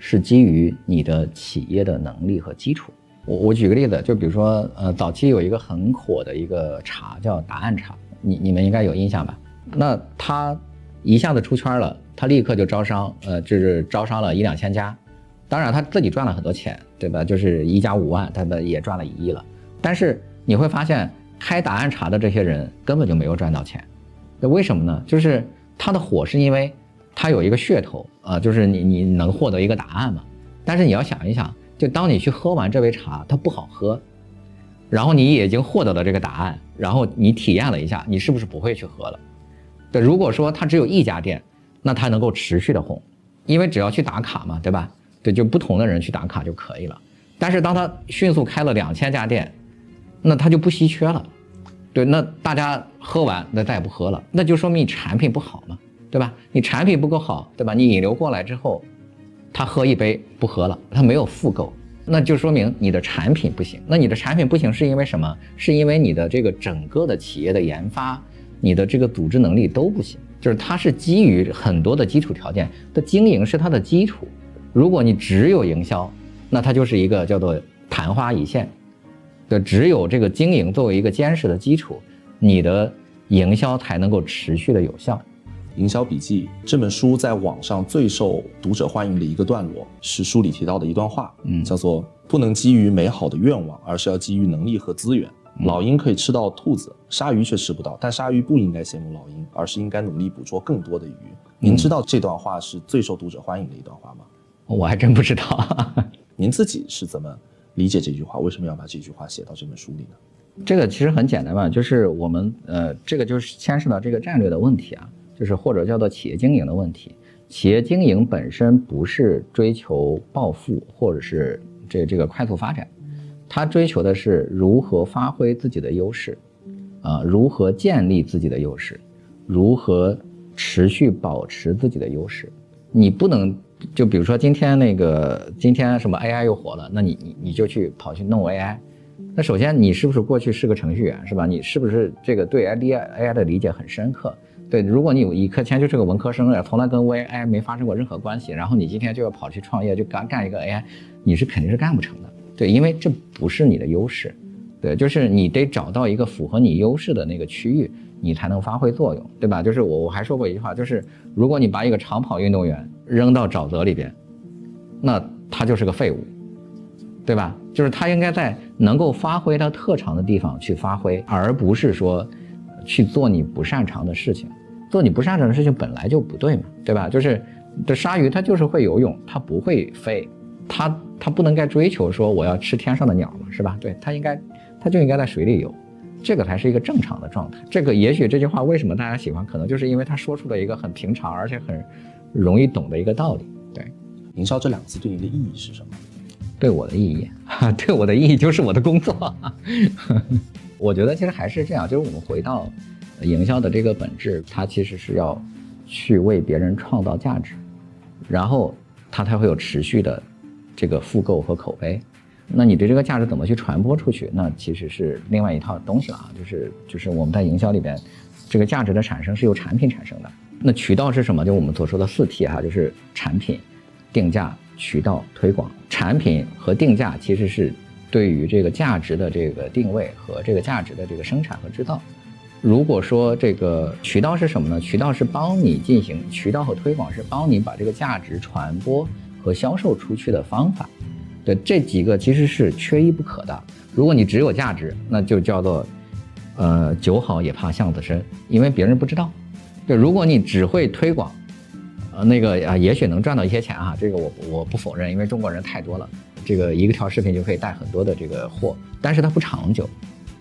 是基于你的企业的能力和基础。我我举个例子，就比如说，呃，早期有一个很火的一个茶叫答案茶，你你们应该有印象吧？那它一下子出圈了，它立刻就招商，呃，就是招商了一两千家，当然他自己赚了很多钱，对吧？就是一家五万，他们也赚了一亿了。但是你会发现。开答案茶的这些人根本就没有赚到钱，那为什么呢？就是他的火是因为他有一个噱头啊，就是你你能获得一个答案嘛。但是你要想一想，就当你去喝完这杯茶，它不好喝，然后你已经获得了这个答案，然后你体验了一下，你是不是不会去喝了？对，如果说它只有一家店，那他能够持续的红，因为只要去打卡嘛，对吧？对，就不同的人去打卡就可以了。但是当他迅速开了两千家店，那他就不稀缺了。对，那大家喝完那再也不喝了，那就说明产品不好嘛，对吧？你产品不够好，对吧？你引流过来之后，他喝一杯不喝了，他没有复购，那就说明你的产品不行。那你的产品不行是因为什么？是因为你的这个整个的企业的研发，你的这个组织能力都不行。就是它是基于很多的基础条件的经营是它的基础。如果你只有营销，那它就是一个叫做昙花一现。的只有这个经营作为一个坚实的基础，你的营销才能够持续的有效。营销笔记这本书在网上最受读者欢迎的一个段落是书里提到的一段话，嗯，叫做不能基于美好的愿望，而是要基于能力和资源。老鹰可以吃到兔子，鲨鱼却吃不到，但鲨鱼不应该羡慕老鹰，而是应该努力捕捉更多的鱼。您知道这段话是最受读者欢迎的一段话吗？我还真不知道。<laughs> 您自己是怎么？理解这句话，为什么要把这句话写到这本书里呢？这个其实很简单嘛，就是我们呃，这个就是牵涉到这个战略的问题啊，就是或者叫做企业经营的问题。企业经营本身不是追求暴富或者是这这个快速发展，它追求的是如何发挥自己的优势，啊，如何建立自己的优势，如何持续保持自己的优势。你不能。就比如说今天那个今天什么 AI 又火了，那你你你就去跑去弄 AI，那首先你是不是过去是个程序员是吧？你是不是这个对 AI AI 的理解很深刻？对，如果你有一科前就是个文科生，从来跟 AI 没发生过任何关系，然后你今天就要跑去创业，就干干一个 AI，你是肯定是干不成的。对，因为这不是你的优势。对，就是你得找到一个符合你优势的那个区域，你才能发挥作用，对吧？就是我我还说过一句话，就是如果你把一个长跑运动员扔到沼泽里边，那他就是个废物，对吧？就是他应该在能够发挥他特长的地方去发挥，而不是说去做你不擅长的事情。做你不擅长的事情本来就不对嘛，对吧？就是这鲨鱼它就是会游泳，它不会飞，它它不能该追求说我要吃天上的鸟嘛，是吧？对，它应该。它就应该在水里游，这个才是一个正常的状态。这个也许这句话为什么大家喜欢，可能就是因为他说出了一个很平常而且很容易懂的一个道理。对，营销这两个字对你的意义是什么？对我的意义，<laughs> 对我的意义就是我的工作。我觉得其实还是这样，就是我们回到营销的这个本质，它其实是要去为别人创造价值，然后它才会有持续的这个复购和口碑。那你对这个价值怎么去传播出去？那其实是另外一套东西了啊，就是就是我们在营销里边，这个价值的产生是由产品产生的。那渠道是什么？就我们所说的四 T 哈，就是产品、定价、渠道、推广。产品和定价其实是对于这个价值的这个定位和这个价值的这个生产和制造。如果说这个渠道是什么呢？渠道是帮你进行渠道和推广，是帮你把这个价值传播和销售出去的方法。对这几个其实是缺一不可的。如果你只有价值，那就叫做，呃，酒好也怕巷子深，因为别人不知道。对，如果你只会推广，呃，那个啊，也许能赚到一些钱啊，这个我我不否认，因为中国人太多了，这个一个条视频就可以带很多的这个货，但是它不长久。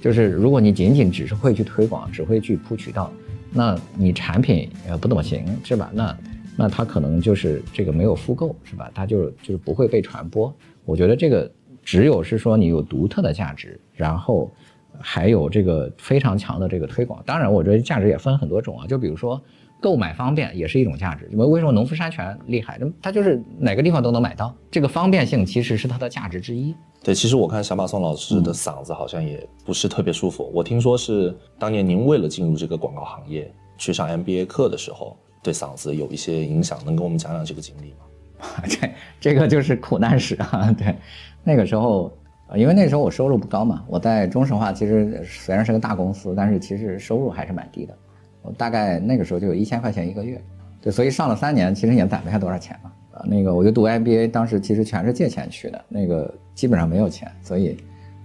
就是如果你仅仅只是会去推广，只会去铺渠道，那你产品呃不怎么行，是吧？那那它可能就是这个没有复购，是吧？它就就是不会被传播。我觉得这个只有是说你有独特的价值，然后还有这个非常强的这个推广。当然，我觉得价值也分很多种啊。就比如说购买方便也是一种价值。为为什么农夫山泉厉害？那它就是哪个地方都能买到，这个方便性其实是它的价值之一。对，其实我看小马宋老师的嗓子好像也不是特别舒服。我听说是当年您为了进入这个广告行业去上 MBA 课的时候，对嗓子有一些影响，能跟我们讲讲这个经历吗？<laughs> 这这个就是苦难史啊！<laughs> 对，那个时候，因为那时候我收入不高嘛，我在中石化其实虽然是个大公司，但是其实收入还是蛮低的。我大概那个时候就有一千块钱一个月，对，所以上了三年，其实也攒不下多少钱嘛。啊，那个我就读 MBA，当时其实全是借钱去的，那个基本上没有钱，所以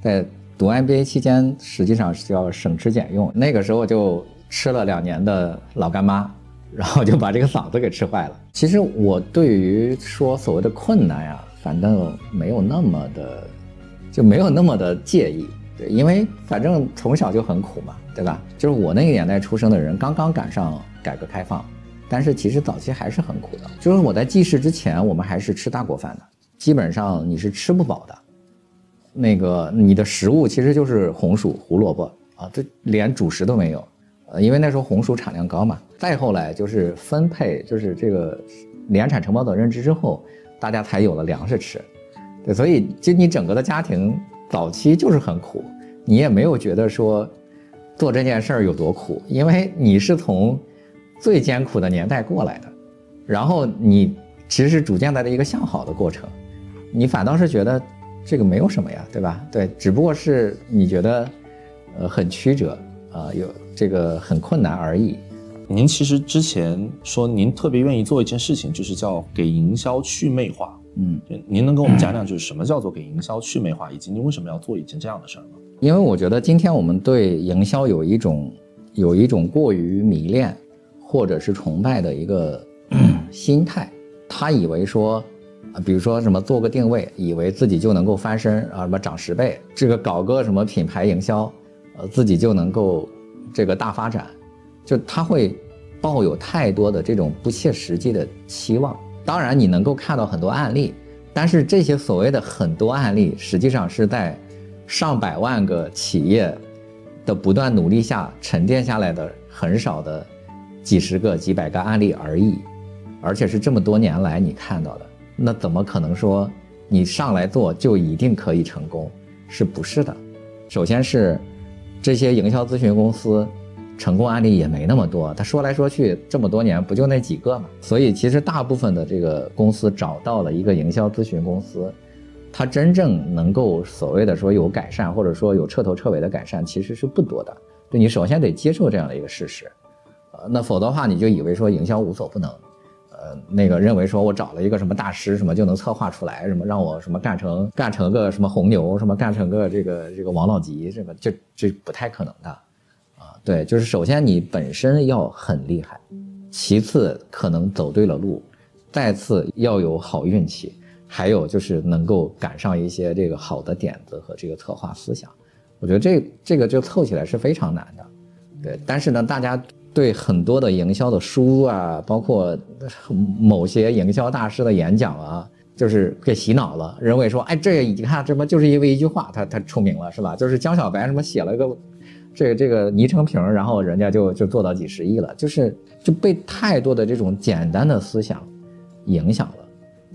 在读 MBA 期间，实际上是要省吃俭用。那个时候就吃了两年的老干妈。然后就把这个嗓子给吃坏了。其实我对于说所谓的困难呀，反正没有那么的，就没有那么的介意。对，因为反正从小就很苦嘛，对吧？就是我那个年代出生的人，刚刚赶上改革开放，但是其实早期还是很苦的。就是我在记事之前，我们还是吃大锅饭的，基本上你是吃不饱的。那个你的食物其实就是红薯、胡萝卜啊，这连主食都没有。呃，因为那时候红薯产量高嘛。再后来就是分配，就是这个联产承包责任制之后，大家才有了粮食吃。对，所以就你整个的家庭早期就是很苦，你也没有觉得说做这件事儿有多苦，因为你是从最艰苦的年代过来的，然后你其实是逐渐在的一个向好的过程，你反倒是觉得。这个没有什么呀，对吧？对，只不过是你觉得，呃，很曲折啊，有这个很困难而已。您其实之前说您特别愿意做一件事情，就是叫给营销去魅化。嗯，您能跟我们讲讲，就是什么叫做给营销去魅化，以及您为什么要做一件这样的事儿吗？因为我觉得今天我们对营销有一种有一种过于迷恋或者是崇拜的一个 <clears throat> 心态，他以为说。比如说什么做个定位，以为自己就能够翻身啊，什么涨十倍，这个搞个什么品牌营销，呃，自己就能够这个大发展，就他会抱有太多的这种不切实际的期望。当然，你能够看到很多案例，但是这些所谓的很多案例，实际上是在上百万个企业的不断努力下沉淀下来的很少的几十个、几百个案例而已，而且是这么多年来你看到的。那怎么可能说你上来做就一定可以成功？是不是的？首先是这些营销咨询公司成功案例也没那么多，他说来说去这么多年不就那几个吗？所以其实大部分的这个公司找到了一个营销咨询公司，它真正能够所谓的说有改善或者说有彻头彻尾的改善，其实是不多的。对你首先得接受这样的一个事实，呃，那否则的话你就以为说营销无所不能。呃，那个认为说我找了一个什么大师，什么就能策划出来，什么让我什么干成干成个什么红牛，什么干成个这个这个王老吉，什么这这不太可能的，啊，对，就是首先你本身要很厉害，其次可能走对了路，再次要有好运气，还有就是能够赶上一些这个好的点子和这个策划思想，我觉得这这个就凑起来是非常难的，对，但是呢，大家。对很多的营销的书啊，包括某些营销大师的演讲啊，就是给洗脑了，认为说，哎，这个你看，这不就是因为一句话，他他出名了，是吧？就是江小白什么写了个这个这个昵称瓶，然后人家就就做到几十亿了，就是就被太多的这种简单的思想影响了。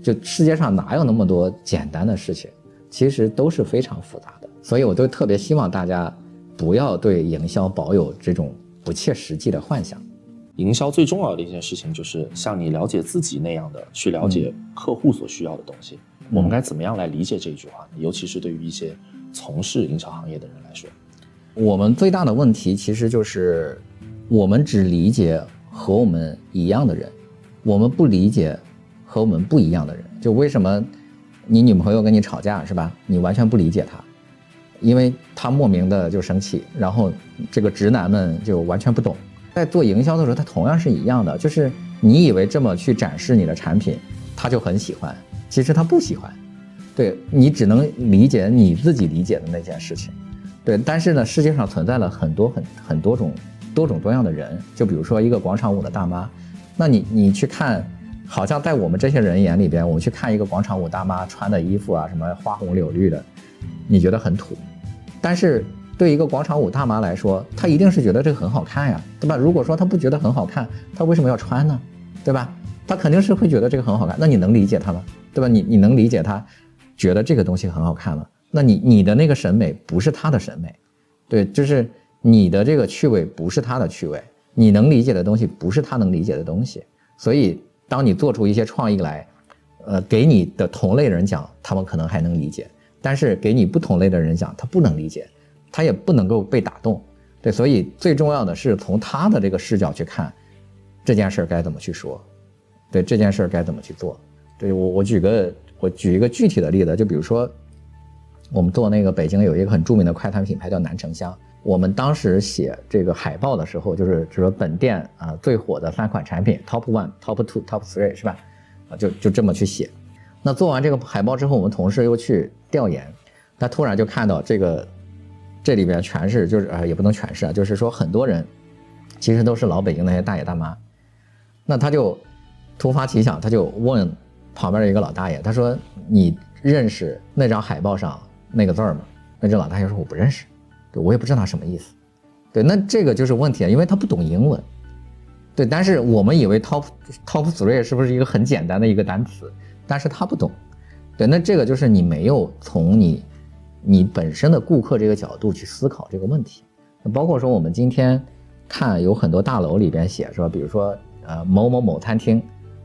就世界上哪有那么多简单的事情？其实都是非常复杂的。所以我都特别希望大家不要对营销保有这种。不切实际的幻想，营销最重要的一件事情就是像你了解自己那样的去了解客户所需要的东西。我们该怎么样来理解这一句话呢？尤其是对于一些从事营销行业的人来说，我们最大的问题其实就是我们只理解和我们一样的人，我们不理解和我们不一样的人。就为什么你女朋友跟你吵架是吧？你完全不理解她。因为她莫名的就生气，然后这个直男们就完全不懂。在做营销的时候，他同样是一样的，就是你以为这么去展示你的产品，他就很喜欢，其实他不喜欢。对你只能理解你自己理解的那件事情。对，但是呢，世界上存在了很多很很多种多种多样的人，就比如说一个广场舞的大妈，那你你去看，好像在我们这些人眼里边，我们去看一个广场舞大妈穿的衣服啊，什么花红柳绿的，你觉得很土。但是对一个广场舞大妈来说，她一定是觉得这个很好看呀，对吧？如果说她不觉得很好看，她为什么要穿呢？对吧？她肯定是会觉得这个很好看。那你能理解她吗？对吧？你你能理解她觉得这个东西很好看吗？那你你的那个审美不是她的审美，对，就是你的这个趣味不是她的趣味，你能理解的东西不是她能理解的东西。所以，当你做出一些创意来，呃，给你的同类人讲，他们可能还能理解。但是给你不同类的人讲，他不能理解，他也不能够被打动，对，所以最重要的是从他的这个视角去看这件事该怎么去说，对这件事该怎么去做。对我，我举个我举一个具体的例子，就比如说我们做那个北京有一个很著名的快餐品牌叫南城香，我们当时写这个海报的时候，就是就说本店啊最火的三款产品 top one、top two、top three 是吧？啊，就就这么去写。那做完这个海报之后，我们同事又去调研，他突然就看到这个，这里边全是就是啊，也不能全是啊，就是说很多人其实都是老北京那些大爷大妈，那他就突发奇想，他就问旁边的一个老大爷，他说：“你认识那张海报上那个字儿吗？”那这老大爷说：“我不认识，对我也不知道他什么意思。”对，那这个就是问题啊，因为他不懂英文。对，但是我们以为 top top three 是不是一个很简单的一个单词？但是他不懂。对，那这个就是你没有从你你本身的顾客这个角度去思考这个问题。包括说我们今天看有很多大楼里边写说，比如说呃某某某餐厅，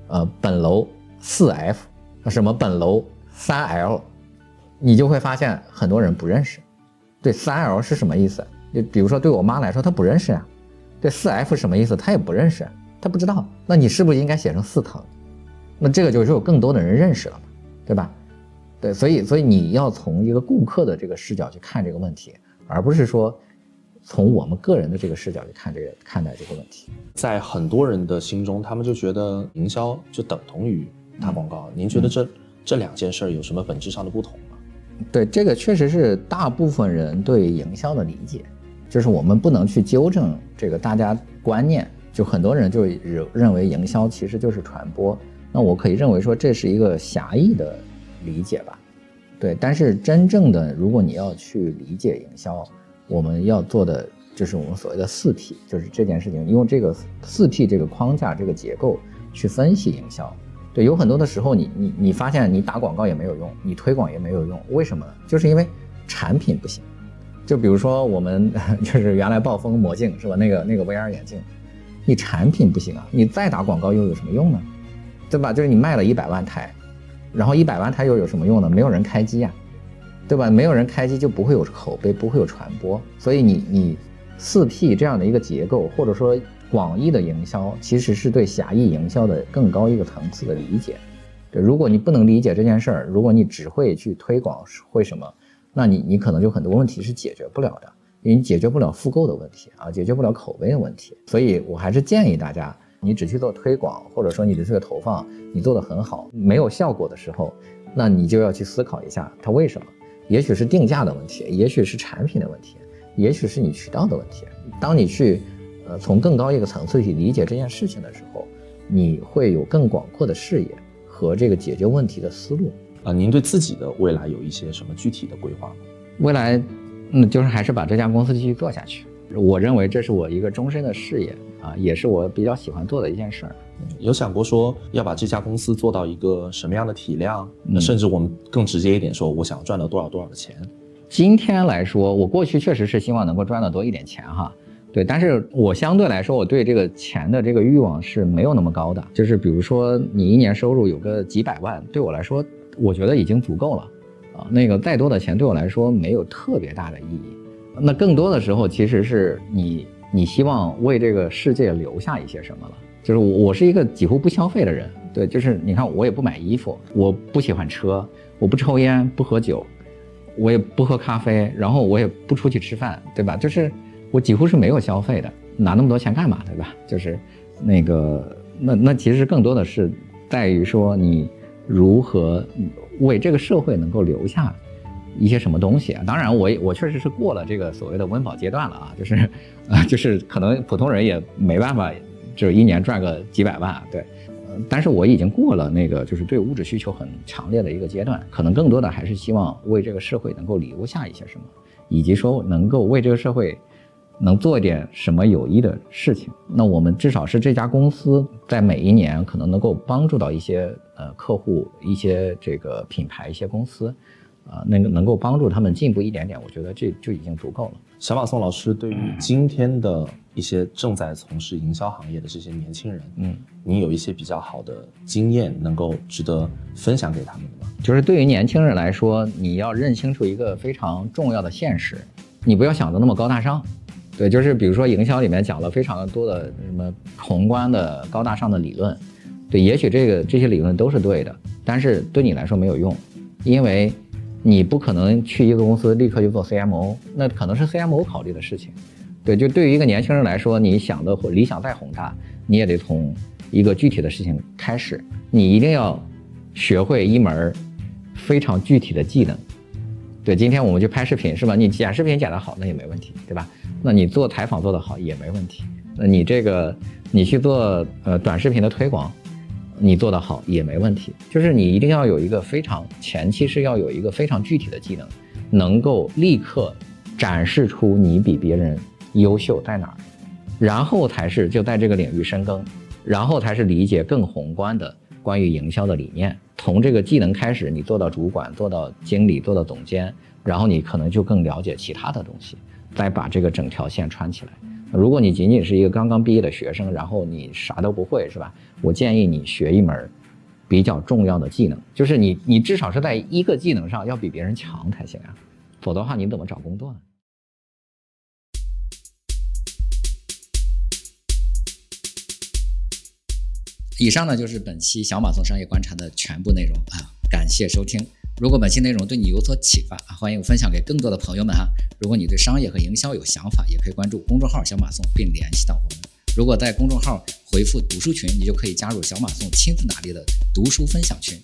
呃本楼四 F，什么本楼三 L，你就会发现很多人不认识。对，三 L 是什么意思？就比如说对我妈来说，她不认识啊。对，四 F 什么意思？她也不认识，她不知道。那你是不是应该写成四层？那这个就是有更多的人认识了嘛，对吧？对，所以所以你要从一个顾客的这个视角去看这个问题，而不是说从我们个人的这个视角去看这个看待这个问题。在很多人的心中，他们就觉得营销就等同于打广告。您觉得这这两件事有什么本质上的不同吗？对，这个确实是大部分人对营销的理解，就是我们不能去纠正这个大家观念，就很多人就认认为营销其实就是传播。那我可以认为说这是一个狭义的理解吧，对。但是真正的，如果你要去理解营销，我们要做的就是我们所谓的四 P，就是这件事情用这个四 P 这个框架、这个结构去分析营销。有很多的时候，你你你发现你打广告也没有用，你推广也没有用，为什么呢？就是因为产品不行。就比如说我们 <laughs> 就是原来暴风魔镜是吧？那个那个 VR 眼镜，你产品不行啊，你再打广告又有什么用呢？对吧？就是你卖了一百万台，然后一百万台又有什么用呢？没有人开机呀，对吧？没有人开机就不会有口碑，不会有传播。所以你你四 P 这样的一个结构，或者说广义的营销，其实是对狭义营销的更高一个层次的理解。对，如果你不能理解这件事儿，如果你只会去推广会什么，那你你可能就很多问题是解决不了的，因为你解决不了复购的问题啊，解决不了口碑的问题。所以我还是建议大家。你只去做推广，或者说你的这个投放你做得很好，没有效果的时候，那你就要去思考一下它为什么？也许是定价的问题，也许是产品的问题，也许是你渠道的问题。当你去，呃，从更高一个层次去理解这件事情的时候，你会有更广阔的视野和这个解决问题的思路。啊，您对自己的未来有一些什么具体的规划吗？未来，嗯，就是还是把这家公司继续做下去。我认为这是我一个终身的事业啊，也是我比较喜欢做的一件事儿。有想过说要把这家公司做到一个什么样的体量？那甚至我们更直接一点说，我想赚到多少多少的钱？今天来说，我过去确实是希望能够赚得多一点钱哈，对。但是我相对来说，我对这个钱的这个欲望是没有那么高的。就是比如说，你一年收入有个几百万，对我来说，我觉得已经足够了啊。那个再多的钱对我来说没有特别大的意义。那更多的时候，其实是你你希望为这个世界留下一些什么了。就是我是一个几乎不消费的人，对，就是你看我也不买衣服，我不喜欢车，我不抽烟不喝酒，我也不喝咖啡，然后我也不出去吃饭，对吧？就是我几乎是没有消费的，拿那么多钱干嘛，对吧？就是那个那那其实更多的是在于说你如何为这个社会能够留下。一些什么东西啊？当然，我我确实是过了这个所谓的温饱阶段了啊，就是，啊，就是可能普通人也没办法，就是一年赚个几百万，对，但是我已经过了那个就是对物质需求很强烈的一个阶段，可能更多的还是希望为这个社会能够留下一些什么，以及说能够为这个社会能做一点什么有益的事情。那我们至少是这家公司在每一年可能能够帮助到一些呃客户、一些这个品牌、一些公司。啊，那个能够帮助他们进步一点点，我觉得这就已经足够了。小马宋老师对于今天的一些正在从事营销行业的这些年轻人，嗯，你有一些比较好的经验能够值得分享给他们的吗？就是对于年轻人来说，你要认清楚一个非常重要的现实，你不要想的那么高大上。对，就是比如说营销里面讲了非常多的什么宏观的高大上的理论，对，也许这个这些理论都是对的，但是对你来说没有用，因为。你不可能去一个公司立刻就做 CMO，那可能是 CMO 考虑的事情。对，就对于一个年轻人来说，你想的或理想再宏大，你也得从一个具体的事情开始。你一定要学会一门非常具体的技能。对，今天我们去拍视频是吧？你剪视频剪得好，那也没问题，对吧？那你做采访做得好也没问题。那你这个你去做呃短视频的推广，你做得好也没问题。就是你一定要有一个非常前期是要有一个非常具体的技能，能够立刻展示出你比别人优秀在哪儿，然后才是就在这个领域深耕，然后才是理解更宏观的关于营销的理念。从这个技能开始，你做到主管，做到经理，做到总监，然后你可能就更了解其他的东西，再把这个整条线穿起来。如果你仅仅是一个刚刚毕业的学生，然后你啥都不会，是吧？我建议你学一门比较重要的技能，就是你你至少是在一个技能上要比别人强才行啊，否则的话你怎么找工作呢？以上呢就是本期小马送商业观察的全部内容啊，感谢收听。如果本期内容对你有所启发，欢迎分享给更多的朋友们哈。如果你对商业和营销有想法，也可以关注公众号小马送并联系到我们。如果在公众号回复读书群，你就可以加入小马送亲自打理的读书分享群。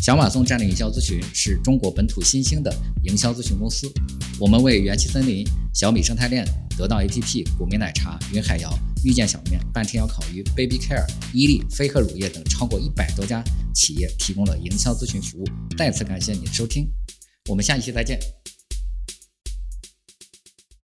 小马送战略营销咨询是中国本土新兴的营销咨询公司。我们为元气森林、小米生态链、得到 APP、古茗奶茶、云海肴、遇见小面、半天妖烤鱼、Baby Care、伊利、飞鹤乳业等超过一百多家企业提供了营销咨询服务。再次感谢你的收听，我们下一期再见。